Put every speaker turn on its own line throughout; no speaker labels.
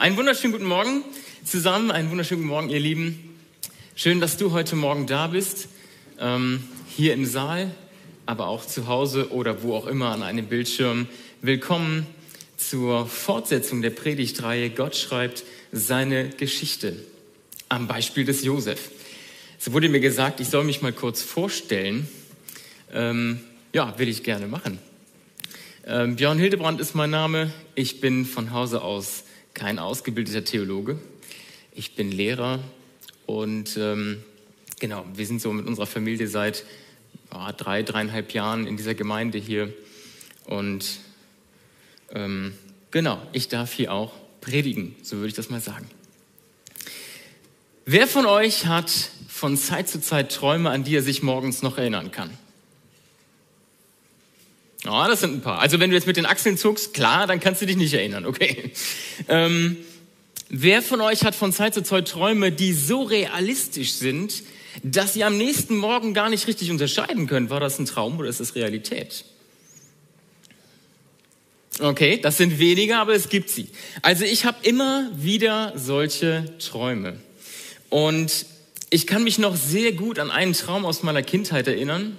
einen wunderschönen guten Morgen zusammen, einen wunderschönen guten Morgen, ihr Lieben. Schön, dass du heute Morgen da bist, ähm, hier im Saal, aber auch zu Hause oder wo auch immer an einem Bildschirm. Willkommen zur Fortsetzung der Predigtreihe Gott schreibt seine Geschichte am Beispiel des Josef. Es wurde mir gesagt, ich soll mich mal kurz vorstellen. Ähm, ja, will ich gerne machen. Ähm, Björn Hildebrand ist mein Name. Ich bin von Hause aus kein ausgebildeter Theologe. Ich bin Lehrer und ähm, genau, wir sind so mit unserer Familie seit oh, drei, dreieinhalb Jahren in dieser Gemeinde hier. Und ähm, genau, ich darf hier auch predigen, so würde ich das mal sagen. Wer von euch hat von Zeit zu Zeit Träume, an die er sich morgens noch erinnern kann? Ja, das sind ein paar. Also wenn du jetzt mit den Achseln zuckst, klar, dann kannst du dich nicht erinnern, okay. Ähm, wer von euch hat von Zeit zu Zeit Träume, die so realistisch sind, dass ihr am nächsten Morgen gar nicht richtig unterscheiden könnt, war das ein Traum oder ist es Realität? Okay, das sind weniger, aber es gibt sie. Also ich habe immer wieder solche Träume. Und ich kann mich noch sehr gut an einen Traum aus meiner Kindheit erinnern.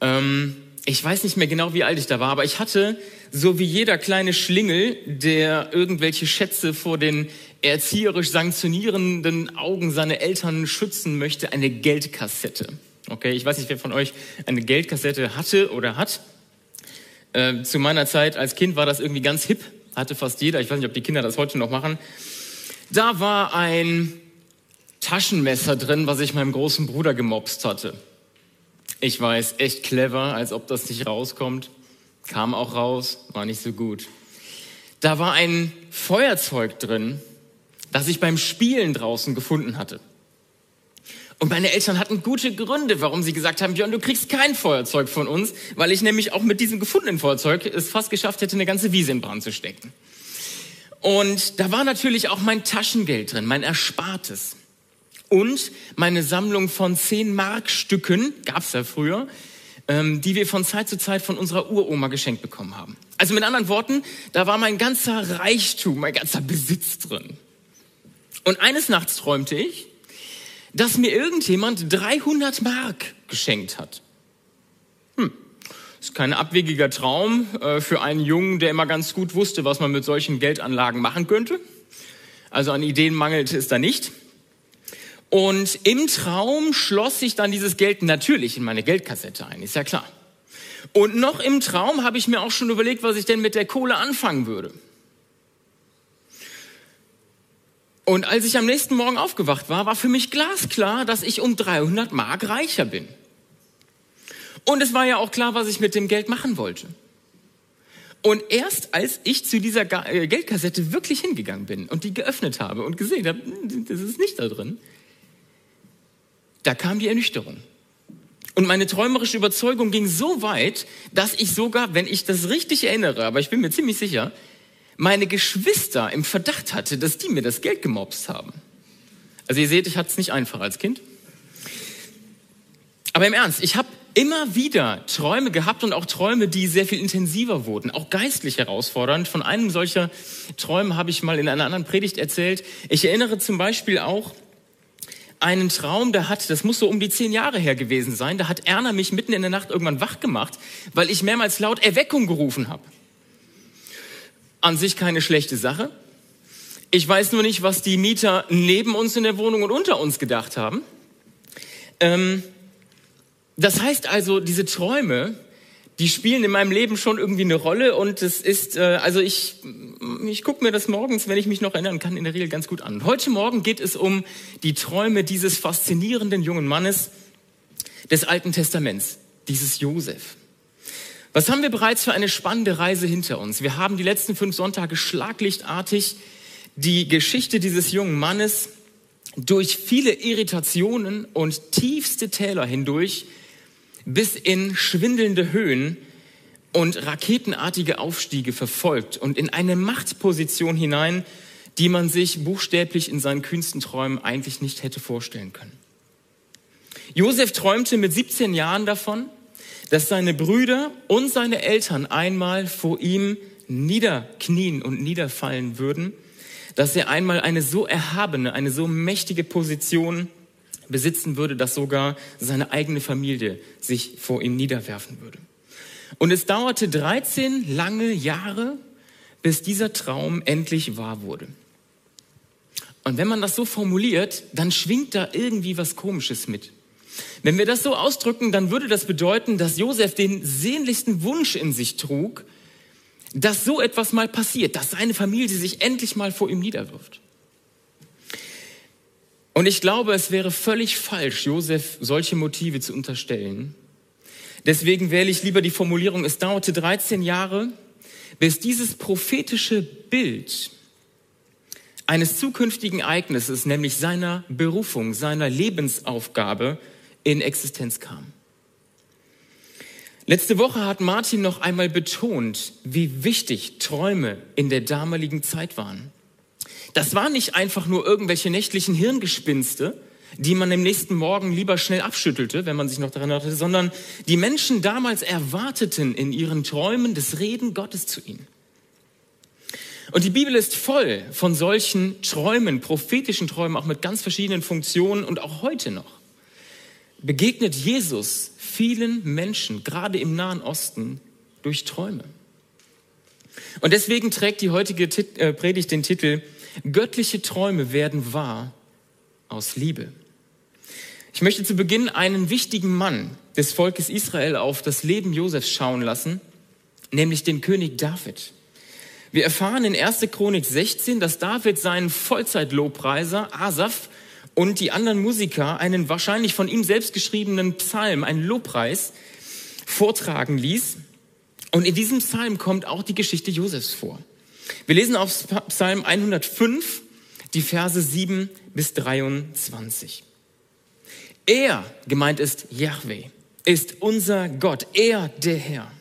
Ähm, ich weiß nicht mehr genau, wie alt ich da war, aber ich hatte, so wie jeder kleine Schlingel, der irgendwelche Schätze vor den erzieherisch sanktionierenden Augen seiner Eltern schützen möchte, eine Geldkassette. Okay, ich weiß nicht, wer von euch eine Geldkassette hatte oder hat. Äh, zu meiner Zeit als Kind war das irgendwie ganz hip, hatte fast jeder. Ich weiß nicht, ob die Kinder das heute noch machen. Da war ein Taschenmesser drin, was ich meinem großen Bruder gemobst hatte. Ich weiß, echt clever, als ob das nicht rauskommt. Kam auch raus, war nicht so gut. Da war ein Feuerzeug drin, das ich beim Spielen draußen gefunden hatte. Und meine Eltern hatten gute Gründe, warum sie gesagt haben, Björn, du kriegst kein Feuerzeug von uns, weil ich nämlich auch mit diesem gefundenen Feuerzeug es fast geschafft hätte, eine ganze Wiese in Brand zu stecken. Und da war natürlich auch mein Taschengeld drin, mein Erspartes und meine Sammlung von 10 Markstücken, gab's ja früher, ähm, die wir von Zeit zu Zeit von unserer Uroma geschenkt bekommen haben. Also mit anderen Worten, da war mein ganzer Reichtum, mein ganzer Besitz drin. Und eines Nachts träumte ich, dass mir irgendjemand 300 Mark geschenkt hat. Hm, ist kein abwegiger Traum äh, für einen Jungen, der immer ganz gut wusste, was man mit solchen Geldanlagen machen könnte. Also an Ideen mangelte es da nicht. Und im Traum schloss sich dann dieses Geld natürlich in meine Geldkassette ein, ist ja klar. Und noch im Traum habe ich mir auch schon überlegt, was ich denn mit der Kohle anfangen würde. Und als ich am nächsten Morgen aufgewacht war, war für mich glasklar, dass ich um 300 Mark reicher bin. Und es war ja auch klar, was ich mit dem Geld machen wollte. Und erst als ich zu dieser äh, Geldkassette wirklich hingegangen bin und die geöffnet habe und gesehen habe, hm, das ist nicht da drin, da kam die Ernüchterung. Und meine träumerische Überzeugung ging so weit, dass ich sogar, wenn ich das richtig erinnere, aber ich bin mir ziemlich sicher, meine Geschwister im Verdacht hatte, dass die mir das Geld gemobst haben. Also ihr seht, ich hatte es nicht einfach als Kind. Aber im Ernst, ich habe immer wieder Träume gehabt und auch Träume, die sehr viel intensiver wurden, auch geistlich herausfordernd. Von einem solcher Träume habe ich mal in einer anderen Predigt erzählt. Ich erinnere zum Beispiel auch einen Traum, da hat, das muss so um die zehn Jahre her gewesen sein, da hat Erna mich mitten in der Nacht irgendwann wach gemacht, weil ich mehrmals laut Erweckung gerufen habe. An sich keine schlechte Sache. Ich weiß nur nicht, was die Mieter neben uns in der Wohnung und unter uns gedacht haben. Ähm, das heißt also, diese Träume, die spielen in meinem Leben schon irgendwie eine Rolle und es ist, äh, also ich, ich gucke mir das morgens, wenn ich mich noch erinnern kann, in der Regel ganz gut an. Heute Morgen geht es um die Träume dieses faszinierenden jungen Mannes des Alten Testaments, dieses Josef. Was haben wir bereits für eine spannende Reise hinter uns? Wir haben die letzten fünf Sonntage schlaglichtartig die Geschichte dieses jungen Mannes durch viele Irritationen und tiefste Täler hindurch bis in schwindelnde Höhen und raketenartige Aufstiege verfolgt und in eine Machtposition hinein, die man sich buchstäblich in seinen kühnsten Träumen eigentlich nicht hätte vorstellen können. Josef träumte mit 17 Jahren davon, dass seine Brüder und seine Eltern einmal vor ihm niederknien und niederfallen würden, dass er einmal eine so erhabene, eine so mächtige Position besitzen würde, dass sogar seine eigene Familie sich vor ihm niederwerfen würde. Und es dauerte 13 lange Jahre, bis dieser Traum endlich wahr wurde. Und wenn man das so formuliert, dann schwingt da irgendwie was Komisches mit. Wenn wir das so ausdrücken, dann würde das bedeuten, dass Josef den sehnlichsten Wunsch in sich trug, dass so etwas mal passiert, dass seine Familie sich endlich mal vor ihm niederwirft. Und ich glaube, es wäre völlig falsch, Josef solche Motive zu unterstellen. Deswegen wähle ich lieber die Formulierung, es dauerte 13 Jahre, bis dieses prophetische Bild eines zukünftigen Ereignisses, nämlich seiner Berufung, seiner Lebensaufgabe in Existenz kam. Letzte Woche hat Martin noch einmal betont, wie wichtig Träume in der damaligen Zeit waren. Das waren nicht einfach nur irgendwelche nächtlichen Hirngespinste, die man im nächsten Morgen lieber schnell abschüttelte, wenn man sich noch daran erinnerte, sondern die Menschen damals erwarteten in ihren Träumen das Reden Gottes zu ihnen. Und die Bibel ist voll von solchen Träumen, prophetischen Träumen, auch mit ganz verschiedenen Funktionen und auch heute noch. Begegnet Jesus vielen Menschen, gerade im Nahen Osten, durch Träume. Und deswegen trägt die heutige äh, Predigt den Titel Göttliche Träume werden wahr aus Liebe. Ich möchte zu Beginn einen wichtigen Mann des Volkes Israel auf das Leben Josefs schauen lassen, nämlich den König David. Wir erfahren in 1. Chronik 16, dass David seinen Vollzeitlobpreiser Asaf und die anderen Musiker einen wahrscheinlich von ihm selbst geschriebenen Psalm, einen Lobpreis, vortragen ließ. Und in diesem Psalm kommt auch die Geschichte Josefs vor. Wir lesen auf Psalm 105 die Verse 7 bis 23. Er, gemeint ist Yahweh, ist unser Gott, er der Herr.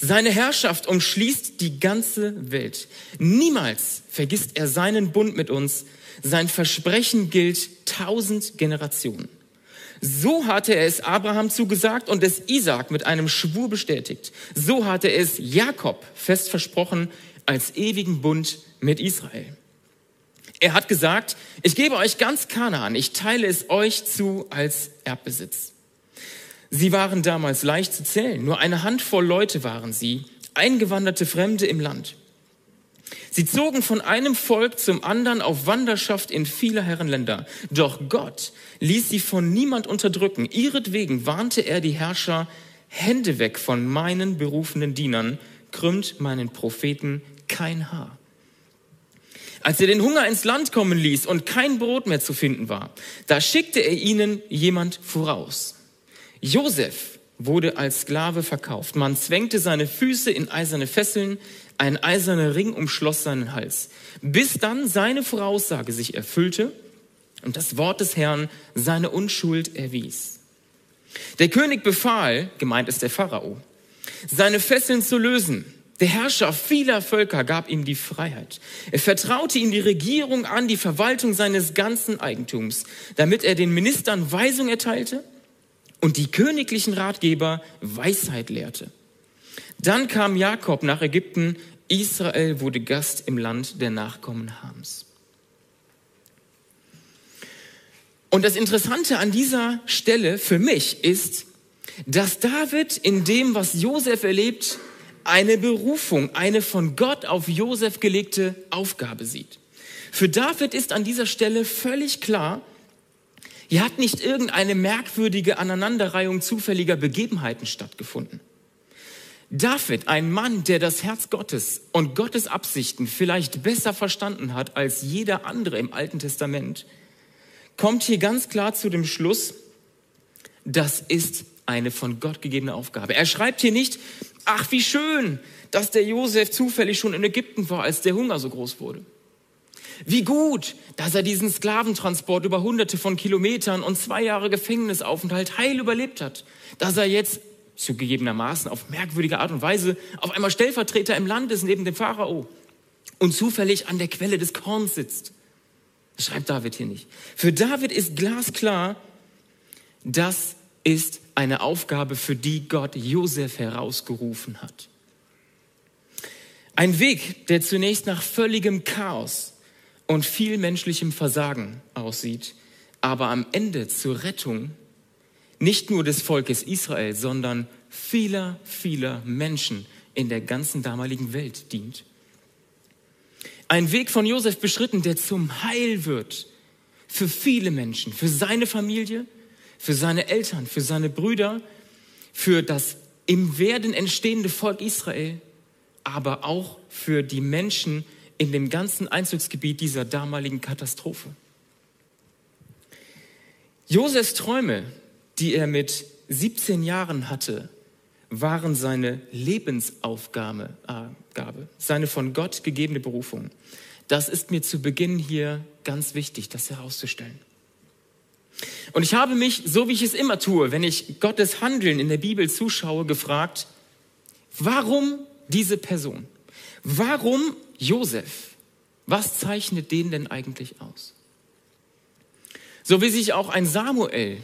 Seine Herrschaft umschließt die ganze Welt. Niemals vergisst er seinen Bund mit uns. Sein Versprechen gilt tausend Generationen. So hatte er es Abraham zugesagt und es Isaac mit einem Schwur bestätigt. So hatte es Jakob fest versprochen als ewigen Bund mit Israel. Er hat gesagt, ich gebe euch ganz Kanaan, ich teile es euch zu als Erbbesitz. Sie waren damals leicht zu zählen. Nur eine Handvoll Leute waren sie, eingewanderte Fremde im Land. Sie zogen von einem Volk zum anderen auf Wanderschaft in viele Herrenländer. Doch Gott ließ sie von niemand unterdrücken. Ihretwegen warnte er die Herrscher, Hände weg von meinen berufenen Dienern, krümmt meinen Propheten kein Haar. Als er den Hunger ins Land kommen ließ und kein Brot mehr zu finden war, da schickte er ihnen jemand voraus. Josef wurde als Sklave verkauft. Man zwängte seine Füße in eiserne Fesseln, ein eiserner Ring umschloss seinen Hals, bis dann seine Voraussage sich erfüllte und das Wort des Herrn seine Unschuld erwies. Der König befahl, gemeint ist der Pharao, seine Fesseln zu lösen. Der Herrscher vieler Völker gab ihm die Freiheit. Er vertraute ihm die Regierung an, die Verwaltung seines ganzen Eigentums, damit er den Ministern Weisung erteilte und die königlichen Ratgeber Weisheit lehrte. Dann kam Jakob nach Ägypten, Israel wurde Gast im Land der Nachkommen Hams. Und das Interessante an dieser Stelle für mich ist, dass David in dem, was Josef erlebt, eine Berufung, eine von Gott auf Josef gelegte Aufgabe sieht. Für David ist an dieser Stelle völlig klar, hier hat nicht irgendeine merkwürdige Aneinanderreihung zufälliger Begebenheiten stattgefunden. David, ein Mann, der das Herz Gottes und Gottes Absichten vielleicht besser verstanden hat als jeder andere im Alten Testament, kommt hier ganz klar zu dem Schluss, das ist eine von Gott gegebene Aufgabe. Er schreibt hier nicht, ach wie schön, dass der Josef zufällig schon in Ägypten war, als der Hunger so groß wurde. Wie gut, dass er diesen Sklaventransport über hunderte von Kilometern und zwei Jahre Gefängnisaufenthalt heil überlebt hat. Dass er jetzt zugegebenermaßen auf merkwürdige Art und Weise auf einmal Stellvertreter im Land ist neben dem Pharao und zufällig an der Quelle des Korns sitzt. Das schreibt David hier nicht. Für David ist glasklar, das ist eine Aufgabe, für die Gott Josef herausgerufen hat. Ein Weg, der zunächst nach völligem Chaos und viel menschlichem Versagen aussieht, aber am Ende zur Rettung nicht nur des Volkes Israel, sondern vieler, vieler Menschen in der ganzen damaligen Welt dient. Ein Weg von Josef beschritten, der zum Heil wird für viele Menschen, für seine Familie, für seine Eltern, für seine Brüder, für das im Werden entstehende Volk Israel, aber auch für die Menschen in dem ganzen Einzugsgebiet dieser damaligen Katastrophe. Josefs Träume, die er mit 17 Jahren hatte, waren seine Lebensaufgabe, seine von Gott gegebene Berufung. Das ist mir zu Beginn hier ganz wichtig, das herauszustellen. Und ich habe mich, so wie ich es immer tue, wenn ich Gottes Handeln in der Bibel zuschaue, gefragt, warum diese Person? Warum Josef? Was zeichnet den denn eigentlich aus? So wie sich auch ein Samuel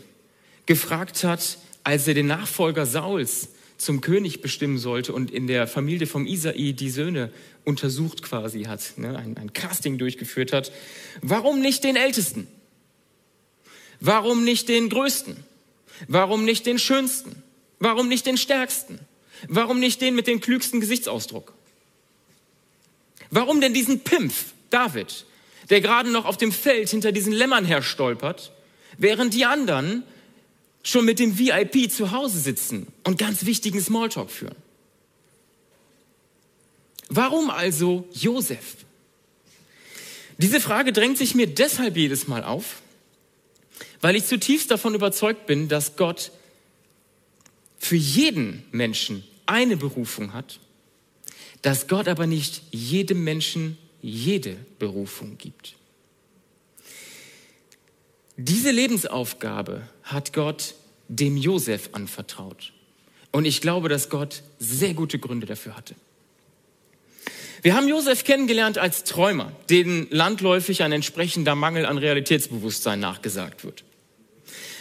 gefragt hat, als er den Nachfolger Sauls zum König bestimmen sollte und in der Familie vom Isai die Söhne untersucht quasi hat, ne, ein, ein Casting durchgeführt hat. Warum nicht den Ältesten? Warum nicht den Größten? Warum nicht den Schönsten? Warum nicht den Stärksten? Warum nicht den mit dem klügsten Gesichtsausdruck? Warum denn diesen Pimpf, David, der gerade noch auf dem Feld hinter diesen Lämmern her stolpert, während die anderen schon mit dem VIP zu Hause sitzen und ganz wichtigen Smalltalk führen? Warum also Josef? Diese Frage drängt sich mir deshalb jedes Mal auf, weil ich zutiefst davon überzeugt bin, dass Gott für jeden Menschen eine Berufung hat, dass Gott aber nicht jedem Menschen jede Berufung gibt. Diese Lebensaufgabe hat Gott dem Josef anvertraut. Und ich glaube, dass Gott sehr gute Gründe dafür hatte. Wir haben Josef kennengelernt als Träumer, denen landläufig ein entsprechender Mangel an Realitätsbewusstsein nachgesagt wird.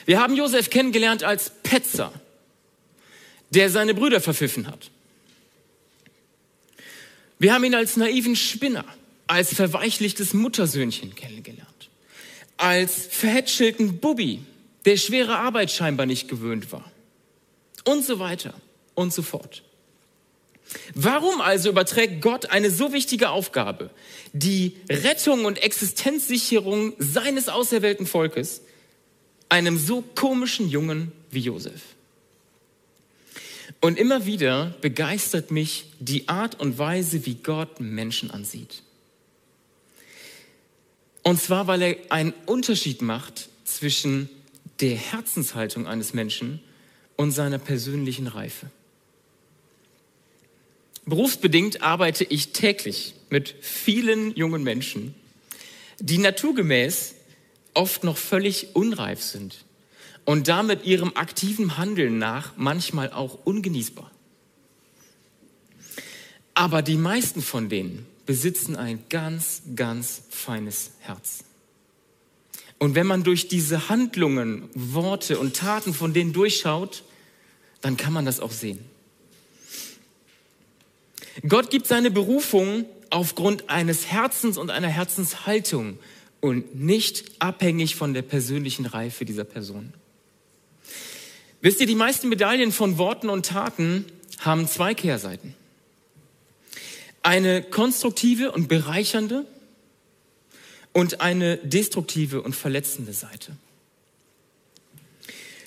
Wir haben Josef kennengelernt als Petzer, der seine Brüder verpfiffen hat. Wir haben ihn als naiven Spinner, als verweichlichtes Muttersöhnchen kennengelernt, als verhätschelten Bubi, der schwere Arbeit scheinbar nicht gewöhnt war und so weiter und so fort. Warum also überträgt Gott eine so wichtige Aufgabe, die Rettung und Existenzsicherung seines auserwählten Volkes, einem so komischen Jungen wie Josef. Und immer wieder begeistert mich die Art und Weise, wie Gott Menschen ansieht. Und zwar, weil er einen Unterschied macht zwischen der Herzenshaltung eines Menschen und seiner persönlichen Reife. Berufsbedingt arbeite ich täglich mit vielen jungen Menschen, die naturgemäß oft noch völlig unreif sind und damit ihrem aktiven Handeln nach manchmal auch ungenießbar. Aber die meisten von denen besitzen ein ganz, ganz feines Herz. Und wenn man durch diese Handlungen, Worte und Taten von denen durchschaut, dann kann man das auch sehen. Gott gibt seine Berufung aufgrund eines Herzens und einer Herzenshaltung und nicht abhängig von der persönlichen Reife dieser Person. Wisst ihr, die meisten Medaillen von Worten und Taten haben zwei Kehrseiten. Eine konstruktive und bereichernde und eine destruktive und verletzende Seite.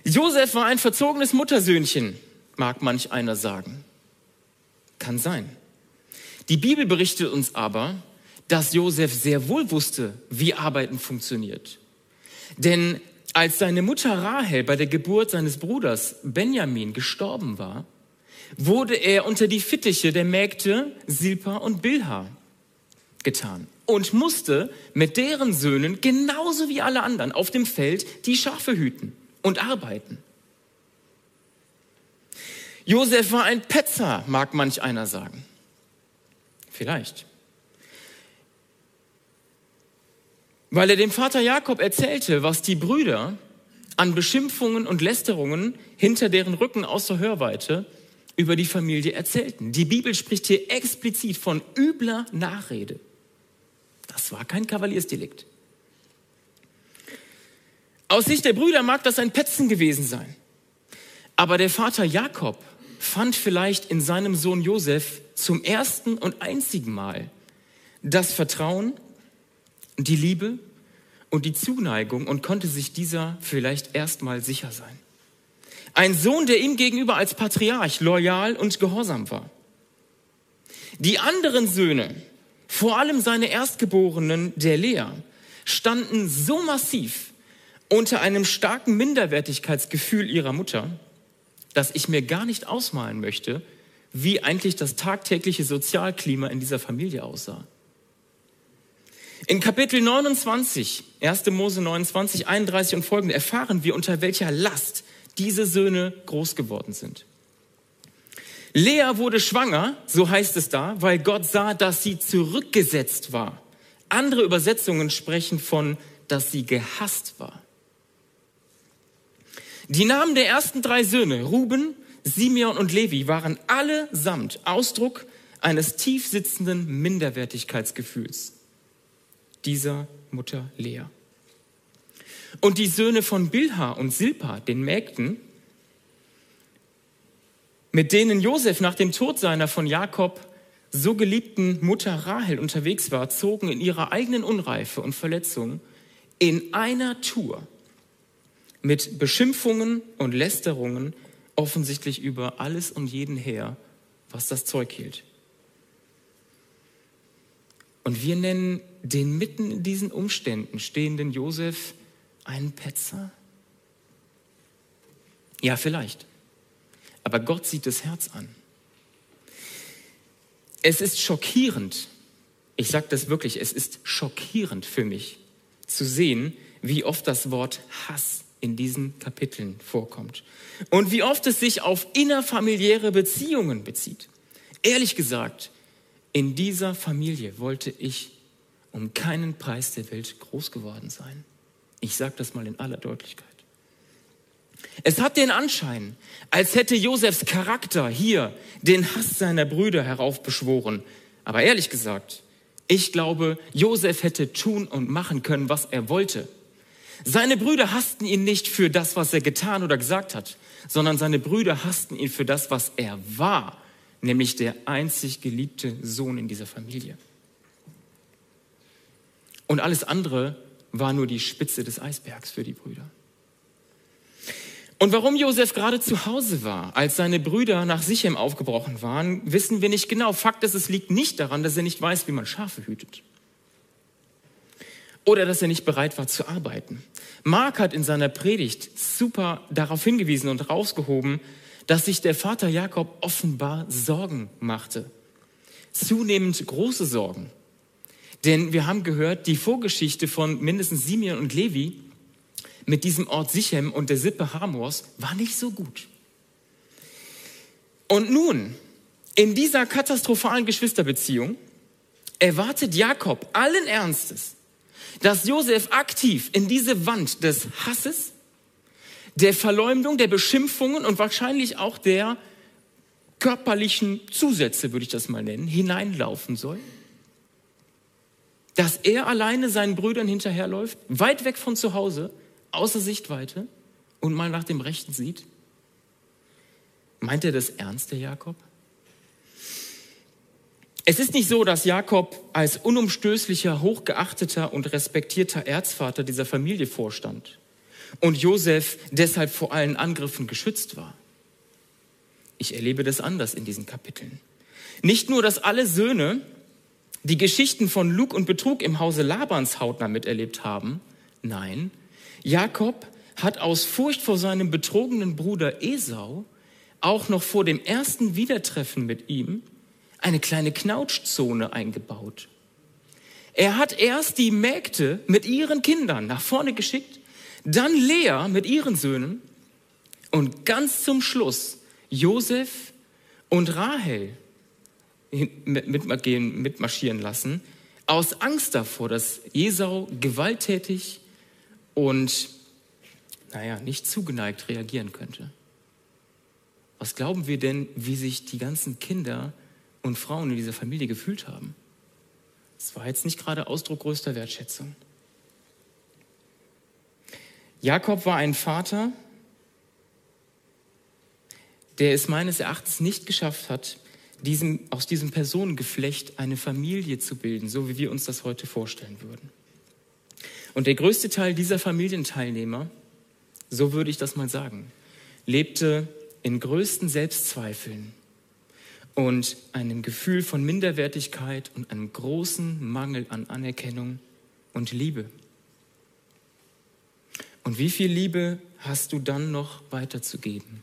Josef war ein verzogenes Muttersöhnchen, mag manch einer sagen. Kann sein. Die Bibel berichtet uns aber, dass Josef sehr wohl wusste, wie Arbeiten funktioniert. Denn als seine Mutter Rahel bei der Geburt seines Bruders Benjamin gestorben war, wurde er unter die Fittiche der Mägde Silpa und Bilha getan und musste mit deren Söhnen genauso wie alle anderen auf dem Feld die Schafe hüten und arbeiten. Josef war ein Petzer, mag manch einer sagen. Vielleicht. Weil er dem Vater Jakob erzählte, was die Brüder an Beschimpfungen und Lästerungen hinter deren Rücken außer Hörweite über die Familie erzählten. Die Bibel spricht hier explizit von übler Nachrede. Das war kein Kavaliersdelikt. Aus Sicht der Brüder mag das ein Petzen gewesen sein. Aber der Vater Jakob fand vielleicht in seinem Sohn Josef zum ersten und einzigen Mal das Vertrauen, die Liebe und die Zuneigung und konnte sich dieser vielleicht erstmal sicher sein. Ein Sohn, der ihm gegenüber als Patriarch loyal und gehorsam war. Die anderen Söhne, vor allem seine Erstgeborenen der Lea, standen so massiv unter einem starken Minderwertigkeitsgefühl ihrer Mutter, dass ich mir gar nicht ausmalen möchte, wie eigentlich das tagtägliche Sozialklima in dieser Familie aussah. In Kapitel 29, 1. Mose 29, 31 und folgende erfahren wir, unter welcher Last diese Söhne groß geworden sind. Lea wurde schwanger, so heißt es da, weil Gott sah, dass sie zurückgesetzt war. Andere Übersetzungen sprechen von, dass sie gehasst war. Die Namen der ersten drei Söhne, Ruben, Simeon und Levi, waren allesamt Ausdruck eines tief sitzenden Minderwertigkeitsgefühls dieser Mutter Lea. Und die Söhne von Bilha und Silpa, den Mägden, mit denen Josef nach dem Tod seiner von Jakob so geliebten Mutter Rahel unterwegs war, zogen in ihrer eigenen Unreife und Verletzung in einer Tour mit Beschimpfungen und Lästerungen offensichtlich über alles und jeden her, was das Zeug hielt. Und wir nennen den mitten in diesen Umständen stehenden Josef einen Petzer? Ja, vielleicht. Aber Gott sieht das Herz an. Es ist schockierend, ich sage das wirklich, es ist schockierend für mich zu sehen, wie oft das Wort Hass in diesen Kapiteln vorkommt. Und wie oft es sich auf innerfamiliäre Beziehungen bezieht. Ehrlich gesagt, in dieser Familie wollte ich um keinen Preis der Welt groß geworden sein. Ich sage das mal in aller Deutlichkeit. Es hat den Anschein, als hätte Josefs Charakter hier den Hass seiner Brüder heraufbeschworen. Aber ehrlich gesagt, ich glaube, Josef hätte tun und machen können, was er wollte. Seine Brüder hassten ihn nicht für das, was er getan oder gesagt hat, sondern seine Brüder hassten ihn für das, was er war, nämlich der einzig geliebte Sohn in dieser Familie. Und alles andere war nur die Spitze des Eisbergs für die Brüder. Und warum Josef gerade zu Hause war, als seine Brüder nach Sichem aufgebrochen waren, wissen wir nicht genau. Fakt ist, es liegt nicht daran, dass er nicht weiß, wie man Schafe hütet oder dass er nicht bereit war zu arbeiten. Mark hat in seiner Predigt super darauf hingewiesen und rausgehoben, dass sich der Vater Jakob offenbar Sorgen machte. Zunehmend große Sorgen. Denn wir haben gehört, die Vorgeschichte von mindestens Simeon und Levi mit diesem Ort Sichem und der Sippe Hamors war nicht so gut. Und nun, in dieser katastrophalen Geschwisterbeziehung, erwartet Jakob allen Ernstes, dass Josef aktiv in diese Wand des Hasses, der Verleumdung, der Beschimpfungen und wahrscheinlich auch der körperlichen Zusätze, würde ich das mal nennen, hineinlaufen soll? Dass er alleine seinen Brüdern hinterherläuft, weit weg von zu Hause, außer Sichtweite und mal nach dem Rechten sieht? Meint er das ernst, der Jakob? Es ist nicht so, dass Jakob als unumstößlicher, hochgeachteter und respektierter Erzvater dieser Familie vorstand und Josef deshalb vor allen Angriffen geschützt war. Ich erlebe das anders in diesen Kapiteln. Nicht nur, dass alle Söhne die Geschichten von Lug und Betrug im Hause Labans hautnah miterlebt haben, nein, Jakob hat aus Furcht vor seinem betrogenen Bruder Esau auch noch vor dem ersten Wiedertreffen mit ihm eine kleine Knautschzone eingebaut. Er hat erst die Mägde mit ihren Kindern nach vorne geschickt, dann Lea mit ihren Söhnen und ganz zum Schluss Josef und Rahel mitmarschieren lassen, aus Angst davor, dass Jesau gewalttätig und, naja, nicht zugeneigt reagieren könnte. Was glauben wir denn, wie sich die ganzen Kinder und Frauen in dieser Familie gefühlt haben. Das war jetzt nicht gerade Ausdruck größter Wertschätzung. Jakob war ein Vater, der es meines Erachtens nicht geschafft hat, diesem, aus diesem Personengeflecht eine Familie zu bilden, so wie wir uns das heute vorstellen würden. Und der größte Teil dieser Familienteilnehmer, so würde ich das mal sagen, lebte in größten Selbstzweifeln und einem Gefühl von Minderwertigkeit und einem großen Mangel an Anerkennung und Liebe. Und wie viel Liebe hast du dann noch weiterzugeben?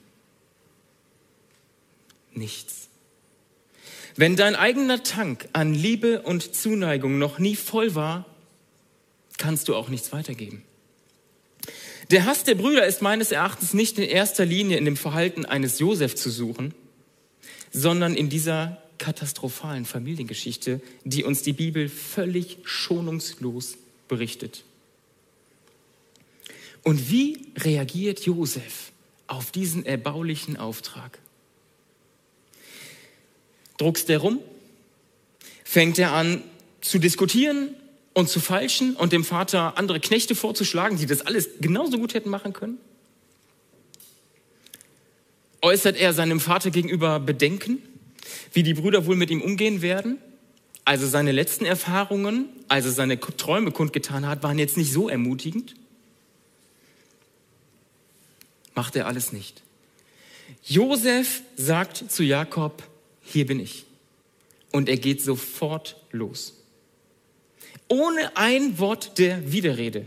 Nichts. Wenn dein eigener Tank an Liebe und Zuneigung noch nie voll war, kannst du auch nichts weitergeben. Der Hass der Brüder ist meines Erachtens nicht in erster Linie in dem Verhalten eines Josef zu suchen, sondern in dieser katastrophalen Familiengeschichte, die uns die Bibel völlig schonungslos berichtet. Und wie reagiert Josef auf diesen erbaulichen Auftrag? Druckst er rum? Fängt er an zu diskutieren und zu falschen und dem Vater andere Knechte vorzuschlagen, die das alles genauso gut hätten machen können? Äußert er seinem Vater gegenüber Bedenken, wie die Brüder wohl mit ihm umgehen werden? Also seine letzten Erfahrungen, als er seine Träume kundgetan hat, waren jetzt nicht so ermutigend? Macht er alles nicht. Josef sagt zu Jakob, hier bin ich. Und er geht sofort los. Ohne ein Wort der Widerrede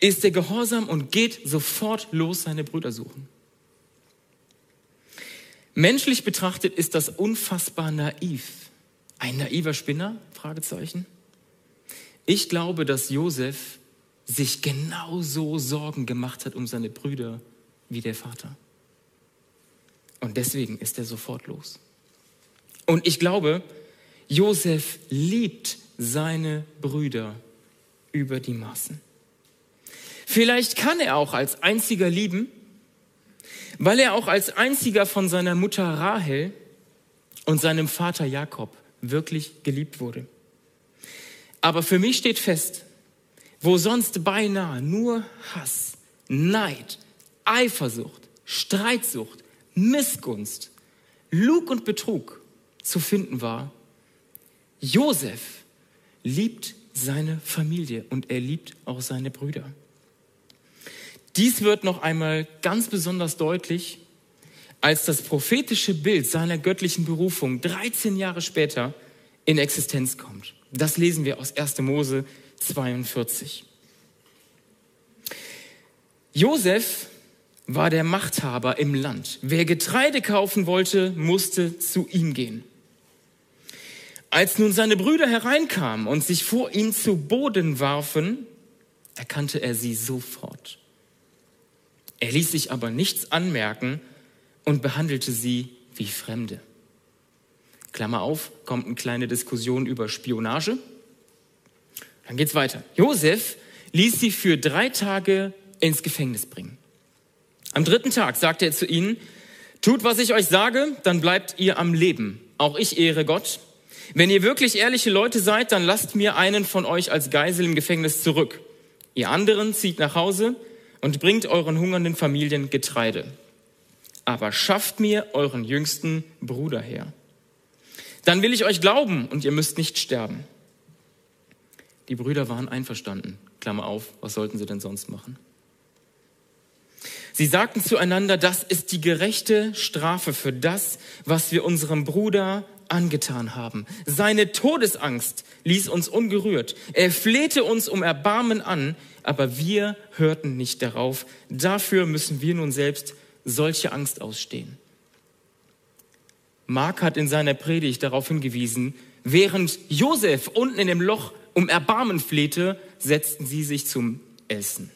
ist er gehorsam und geht sofort los seine Brüder suchen. Menschlich betrachtet ist das unfassbar naiv. Ein naiver Spinner? Fragezeichen. Ich glaube, dass Josef sich genauso Sorgen gemacht hat um seine Brüder wie der Vater. Und deswegen ist er sofort los. Und ich glaube, Josef liebt seine Brüder über die Maßen. Vielleicht kann er auch als einziger lieben, weil er auch als einziger von seiner Mutter Rahel und seinem Vater Jakob wirklich geliebt wurde. Aber für mich steht fest, wo sonst beinahe nur Hass, Neid, Eifersucht, Streitsucht, Missgunst, Lug und Betrug zu finden war, Josef liebt seine Familie und er liebt auch seine Brüder. Dies wird noch einmal ganz besonders deutlich, als das prophetische Bild seiner göttlichen Berufung 13 Jahre später in Existenz kommt. Das lesen wir aus 1. Mose 42. Josef war der Machthaber im Land. Wer Getreide kaufen wollte, musste zu ihm gehen. Als nun seine Brüder hereinkamen und sich vor ihm zu Boden warfen, erkannte er sie sofort. Er ließ sich aber nichts anmerken und behandelte sie wie Fremde. Klammer auf, kommt eine kleine Diskussion über Spionage. Dann geht's weiter. Josef ließ sie für drei Tage ins Gefängnis bringen. Am dritten Tag sagte er zu ihnen, tut, was ich euch sage, dann bleibt ihr am Leben. Auch ich ehre Gott. Wenn ihr wirklich ehrliche Leute seid, dann lasst mir einen von euch als Geisel im Gefängnis zurück. Ihr anderen zieht nach Hause und bringt euren hungernden Familien Getreide. Aber schafft mir euren jüngsten Bruder her. Dann will ich euch glauben und ihr müsst nicht sterben. Die Brüder waren einverstanden. Klammer auf, was sollten sie denn sonst machen? Sie sagten zueinander, das ist die gerechte Strafe für das, was wir unserem Bruder angetan haben. Seine Todesangst ließ uns ungerührt. Er flehte uns um Erbarmen an, aber wir hörten nicht darauf. Dafür müssen wir nun selbst solche Angst ausstehen. Mark hat in seiner Predigt darauf hingewiesen, während Josef unten in dem Loch um Erbarmen flehte, setzten sie sich zum Essen.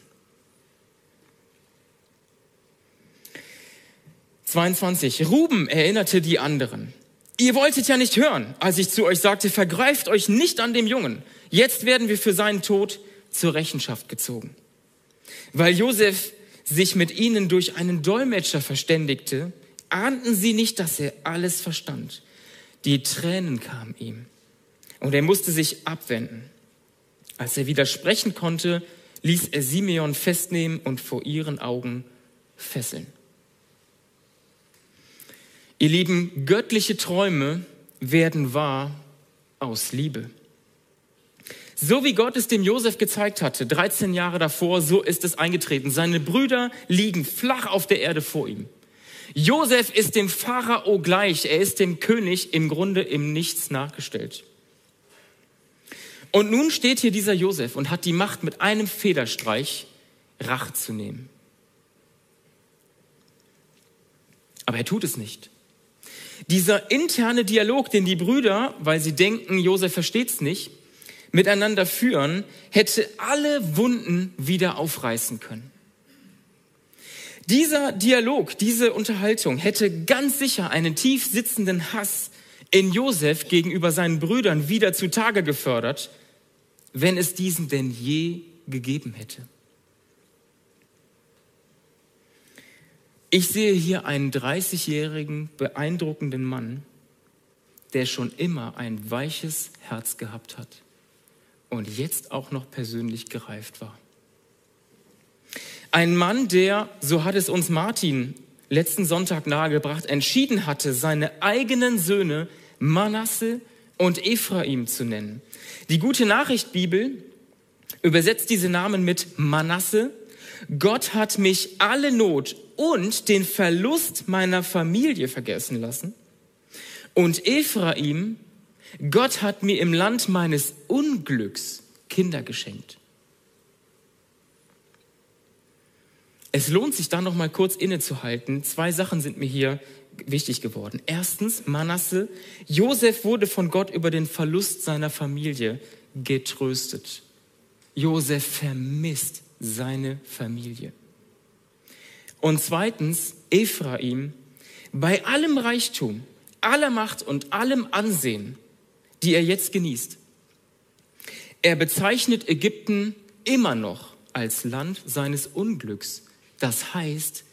22. Ruben erinnerte die anderen. Ihr wolltet ja nicht hören, als ich zu euch sagte, vergreift euch nicht an dem Jungen. Jetzt werden wir für seinen Tod zur Rechenschaft gezogen. Weil Josef sich mit ihnen durch einen Dolmetscher verständigte, ahnten sie nicht, dass er alles verstand. Die Tränen kamen ihm. und er musste sich abwenden. Als er widersprechen konnte, ließ er Simeon festnehmen und vor ihren Augen fesseln. Ihr Lieben, göttliche Träume werden wahr aus Liebe. So wie Gott es dem Josef gezeigt hatte, 13 Jahre davor, so ist es eingetreten. Seine Brüder liegen flach auf der Erde vor ihm. Josef ist dem Pharao gleich, er ist dem König im Grunde im Nichts nachgestellt. Und nun steht hier dieser Josef und hat die Macht, mit einem Federstreich Rache zu nehmen. Aber er tut es nicht. Dieser interne Dialog, den die Brüder, weil sie denken, Josef versteht's nicht, miteinander führen, hätte alle Wunden wieder aufreißen können. Dieser Dialog, diese Unterhaltung hätte ganz sicher einen tief sitzenden Hass in Josef gegenüber seinen Brüdern wieder zutage gefördert, wenn es diesen denn je gegeben hätte. Ich sehe hier einen 30-jährigen, beeindruckenden Mann, der schon immer ein weiches Herz gehabt hat und jetzt auch noch persönlich gereift war. Ein Mann, der, so hat es uns Martin letzten Sonntag nahegebracht, entschieden hatte, seine eigenen Söhne Manasse und Ephraim zu nennen. Die gute Nachricht Bibel übersetzt diese Namen mit Manasse. Gott hat mich alle Not und den Verlust meiner Familie vergessen lassen. Und Ephraim, Gott hat mir im Land meines Unglücks Kinder geschenkt. Es lohnt sich da noch mal kurz innezuhalten. Zwei Sachen sind mir hier wichtig geworden. Erstens, Manasse. Josef wurde von Gott über den Verlust seiner Familie getröstet. Josef vermisst seine Familie. Und zweitens, Ephraim, bei allem Reichtum, aller Macht und allem Ansehen, die er jetzt genießt, er bezeichnet Ägypten immer noch als Land seines Unglücks. Das heißt,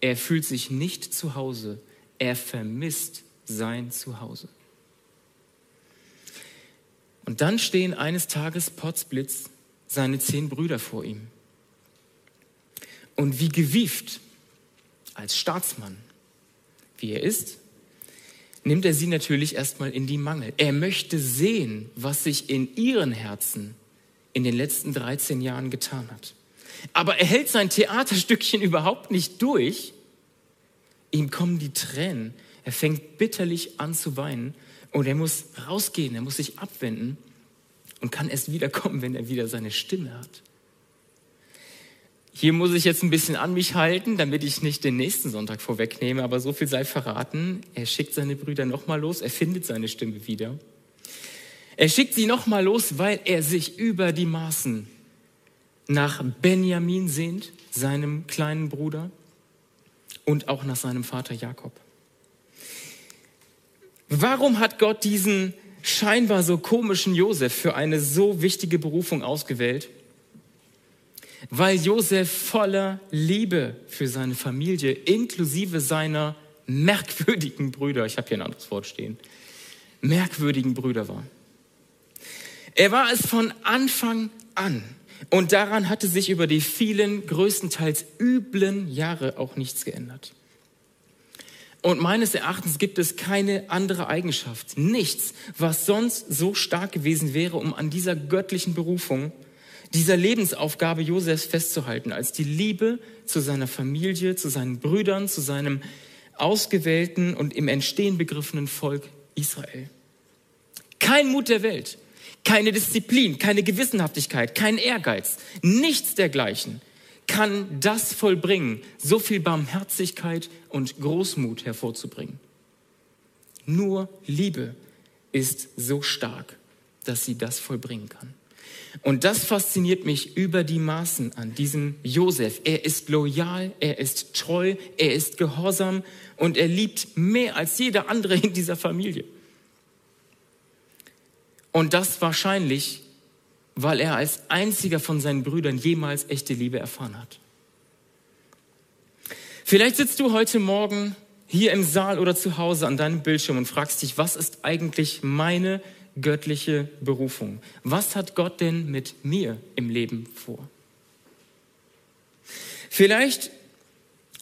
er fühlt sich nicht zu Hause, er vermisst sein Zuhause. Und dann stehen eines Tages Potzblitz seine zehn Brüder vor ihm. Und wie gewieft als Staatsmann, wie er ist, nimmt er sie natürlich erstmal in die Mangel. Er möchte sehen, was sich in ihren Herzen in den letzten 13 Jahren getan hat. Aber er hält sein Theaterstückchen überhaupt nicht durch. Ihm kommen die Tränen. Er fängt bitterlich an zu weinen und er muss rausgehen, er muss sich abwenden und kann erst wiederkommen, wenn er wieder seine Stimme hat. Hier muss ich jetzt ein bisschen an mich halten, damit ich nicht den nächsten Sonntag vorwegnehme, aber so viel sei verraten. Er schickt seine Brüder nochmal los, er findet seine Stimme wieder. Er schickt sie nochmal los, weil er sich über die Maßen nach Benjamin sehnt, seinem kleinen Bruder, und auch nach seinem Vater Jakob. Warum hat Gott diesen scheinbar so komischen Josef für eine so wichtige Berufung ausgewählt? Weil Josef voller Liebe für seine Familie inklusive seiner merkwürdigen Brüder, ich habe hier ein anderes Wort stehen, merkwürdigen Brüder war. Er war es von Anfang an und daran hatte sich über die vielen, größtenteils üblen Jahre auch nichts geändert. Und meines Erachtens gibt es keine andere Eigenschaft, nichts, was sonst so stark gewesen wäre, um an dieser göttlichen Berufung dieser Lebensaufgabe Josefs festzuhalten, als die Liebe zu seiner Familie, zu seinen Brüdern, zu seinem ausgewählten und im Entstehen begriffenen Volk Israel. Kein Mut der Welt, keine Disziplin, keine Gewissenhaftigkeit, kein Ehrgeiz, nichts dergleichen kann das vollbringen, so viel Barmherzigkeit und Großmut hervorzubringen. Nur Liebe ist so stark, dass sie das vollbringen kann. Und das fasziniert mich über die Maßen an diesem Josef. Er ist loyal, er ist treu, er ist gehorsam und er liebt mehr als jeder andere in dieser Familie. Und das wahrscheinlich, weil er als einziger von seinen Brüdern jemals echte Liebe erfahren hat. Vielleicht sitzt du heute Morgen hier im Saal oder zu Hause an deinem Bildschirm und fragst dich, was ist eigentlich meine göttliche Berufung. Was hat Gott denn mit mir im Leben vor? Vielleicht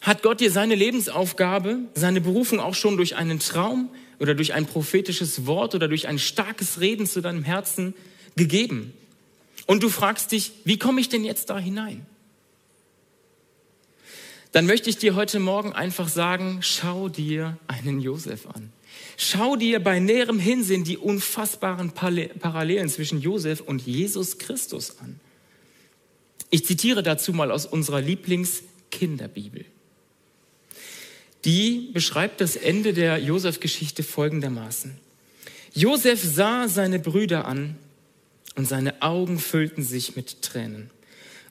hat Gott dir seine Lebensaufgabe, seine Berufung auch schon durch einen Traum oder durch ein prophetisches Wort oder durch ein starkes Reden zu deinem Herzen gegeben. Und du fragst dich, wie komme ich denn jetzt da hinein? Dann möchte ich dir heute Morgen einfach sagen, schau dir einen Josef an. Schau dir bei näherem Hinsehen die unfassbaren Parallelen zwischen Josef und Jesus Christus an. Ich zitiere dazu mal aus unserer Lieblingskinderbibel. Die beschreibt das Ende der Josef-Geschichte folgendermaßen. Josef sah seine Brüder an und seine Augen füllten sich mit Tränen.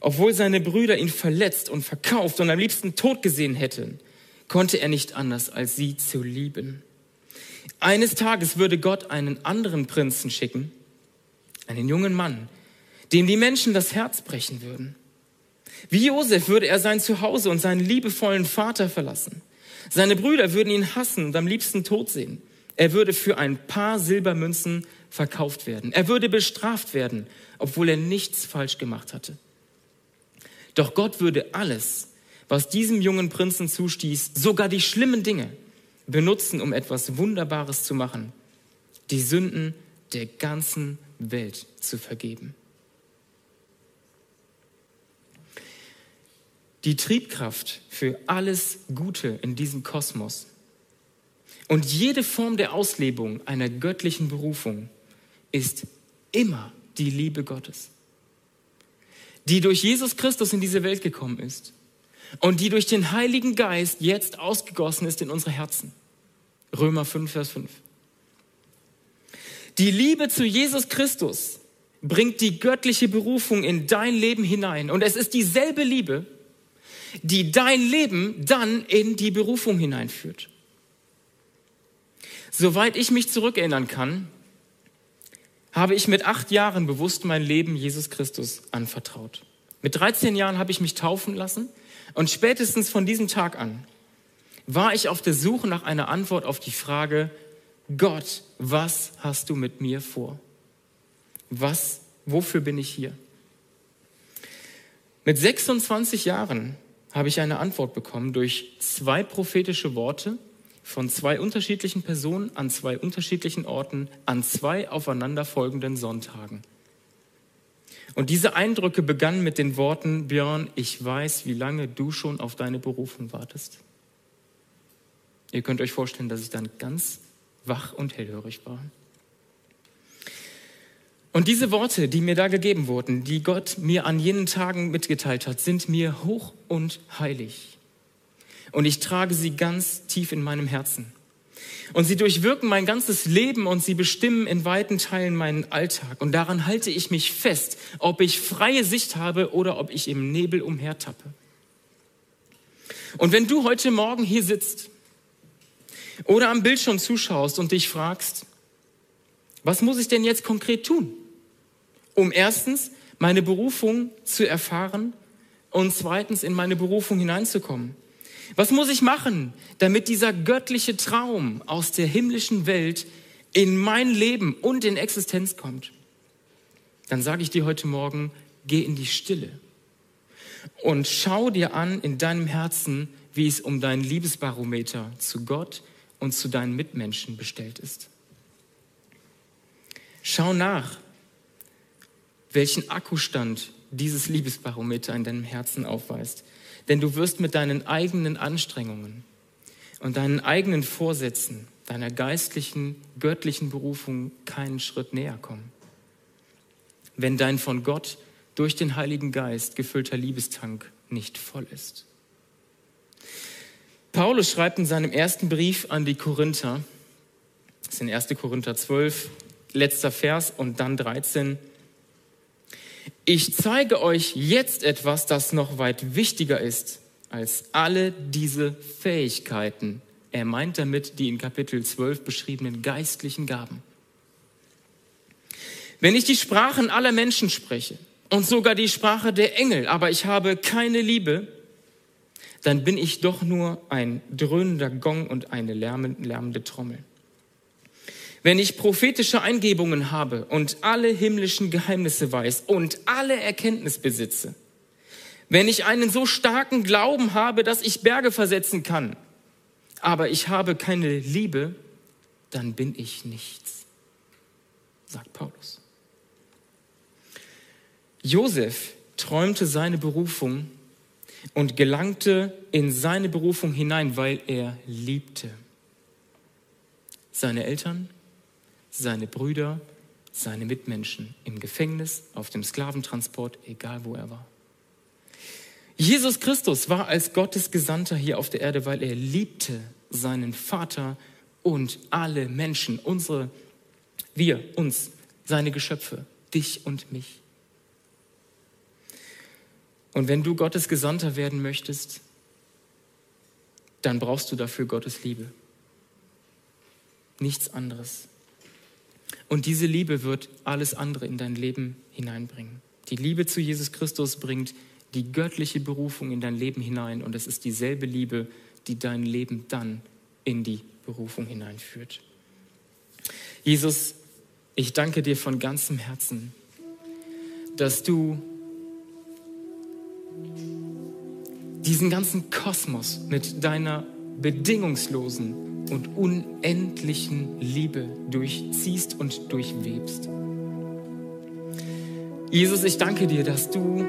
Obwohl seine Brüder ihn verletzt und verkauft und am liebsten tot gesehen hätten, konnte er nicht anders, als sie zu lieben. Eines Tages würde Gott einen anderen Prinzen schicken, einen jungen Mann, dem die Menschen das Herz brechen würden. Wie Josef würde er sein Zuhause und seinen liebevollen Vater verlassen. Seine Brüder würden ihn hassen und am liebsten tot sehen. Er würde für ein paar Silbermünzen verkauft werden. Er würde bestraft werden, obwohl er nichts falsch gemacht hatte. Doch Gott würde alles, was diesem jungen Prinzen zustieß, sogar die schlimmen Dinge, benutzen, um etwas Wunderbares zu machen, die Sünden der ganzen Welt zu vergeben. Die Triebkraft für alles Gute in diesem Kosmos und jede Form der Auslebung einer göttlichen Berufung ist immer die Liebe Gottes, die durch Jesus Christus in diese Welt gekommen ist und die durch den Heiligen Geist jetzt ausgegossen ist in unsere Herzen. Römer 5, Vers 5. Die Liebe zu Jesus Christus bringt die göttliche Berufung in dein Leben hinein. Und es ist dieselbe Liebe, die dein Leben dann in die Berufung hineinführt. Soweit ich mich zurückerinnern kann, habe ich mit acht Jahren bewusst mein Leben Jesus Christus anvertraut. Mit 13 Jahren habe ich mich taufen lassen und spätestens von diesem Tag an war ich auf der Suche nach einer Antwort auf die Frage, Gott, was hast du mit mir vor? Was, wofür bin ich hier? Mit 26 Jahren habe ich eine Antwort bekommen durch zwei prophetische Worte von zwei unterschiedlichen Personen an zwei unterschiedlichen Orten an zwei aufeinanderfolgenden Sonntagen. Und diese Eindrücke begannen mit den Worten, Björn, ich weiß, wie lange du schon auf deine Berufung wartest. Ihr könnt euch vorstellen, dass ich dann ganz wach und hellhörig war. Und diese Worte, die mir da gegeben wurden, die Gott mir an jenen Tagen mitgeteilt hat, sind mir hoch und heilig. Und ich trage sie ganz tief in meinem Herzen. Und sie durchwirken mein ganzes Leben und sie bestimmen in weiten Teilen meinen Alltag. Und daran halte ich mich fest, ob ich freie Sicht habe oder ob ich im Nebel umhertappe. Und wenn du heute Morgen hier sitzt oder am Bildschirm zuschaust und dich fragst, was muss ich denn jetzt konkret tun, um erstens meine Berufung zu erfahren und zweitens in meine Berufung hineinzukommen? Was muss ich machen, damit dieser göttliche Traum aus der himmlischen Welt in mein Leben und in Existenz kommt? Dann sage ich dir heute Morgen, geh in die Stille und schau dir an in deinem Herzen, wie es um dein Liebesbarometer zu Gott und zu deinen Mitmenschen bestellt ist. Schau nach, welchen Akkustand dieses Liebesbarometer in deinem Herzen aufweist. Denn du wirst mit deinen eigenen Anstrengungen und deinen eigenen Vorsätzen deiner geistlichen, göttlichen Berufung keinen Schritt näher kommen. Wenn dein von Gott durch den Heiligen Geist gefüllter Liebestank nicht voll ist. Paulus schreibt in seinem ersten Brief an die Korinther, das ist in 1. Korinther 12, letzter Vers und dann 13, ich zeige euch jetzt etwas, das noch weit wichtiger ist als alle diese Fähigkeiten. Er meint damit die in Kapitel 12 beschriebenen geistlichen Gaben. Wenn ich die Sprachen aller Menschen spreche und sogar die Sprache der Engel, aber ich habe keine Liebe, dann bin ich doch nur ein dröhnender Gong und eine lärmende Trommel. Wenn ich prophetische Eingebungen habe und alle himmlischen Geheimnisse weiß und alle Erkenntnis besitze, wenn ich einen so starken Glauben habe, dass ich Berge versetzen kann, aber ich habe keine Liebe, dann bin ich nichts, sagt Paulus. Josef träumte seine Berufung und gelangte in seine Berufung hinein, weil er liebte. Seine Eltern, seine Brüder, seine Mitmenschen im Gefängnis, auf dem Sklaventransport, egal wo er war. Jesus Christus war als Gottes Gesandter hier auf der Erde, weil er liebte seinen Vater und alle Menschen, unsere, wir, uns, seine Geschöpfe, dich und mich. Und wenn du Gottes Gesandter werden möchtest, dann brauchst du dafür Gottes Liebe. Nichts anderes. Und diese Liebe wird alles andere in dein Leben hineinbringen. Die Liebe zu Jesus Christus bringt die göttliche Berufung in dein Leben hinein und es ist dieselbe Liebe, die dein Leben dann in die Berufung hineinführt. Jesus, ich danke dir von ganzem Herzen, dass du diesen ganzen Kosmos mit deiner bedingungslosen und unendlichen Liebe durchziehst und durchwebst. Jesus, ich danke dir, dass du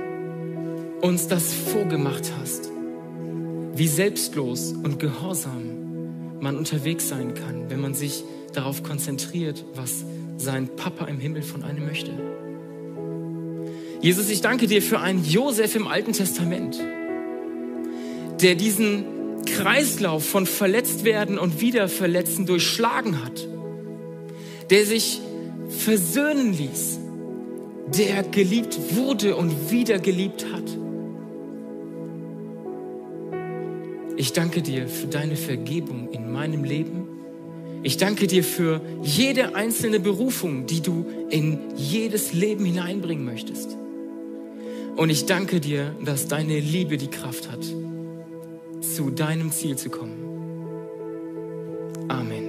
uns das vorgemacht hast, wie selbstlos und gehorsam man unterwegs sein kann, wenn man sich darauf konzentriert, was sein Papa im Himmel von einem möchte. Jesus, ich danke dir für einen Josef im Alten Testament, der diesen Kreislauf von Verletztwerden und Wiederverletzen durchschlagen hat, der sich versöhnen ließ, der geliebt wurde und wieder geliebt hat. Ich danke dir für deine Vergebung in meinem Leben. Ich danke dir für jede einzelne Berufung, die du in jedes Leben hineinbringen möchtest. Und ich danke dir, dass deine Liebe die Kraft hat, zu deinem Ziel zu kommen. Amen.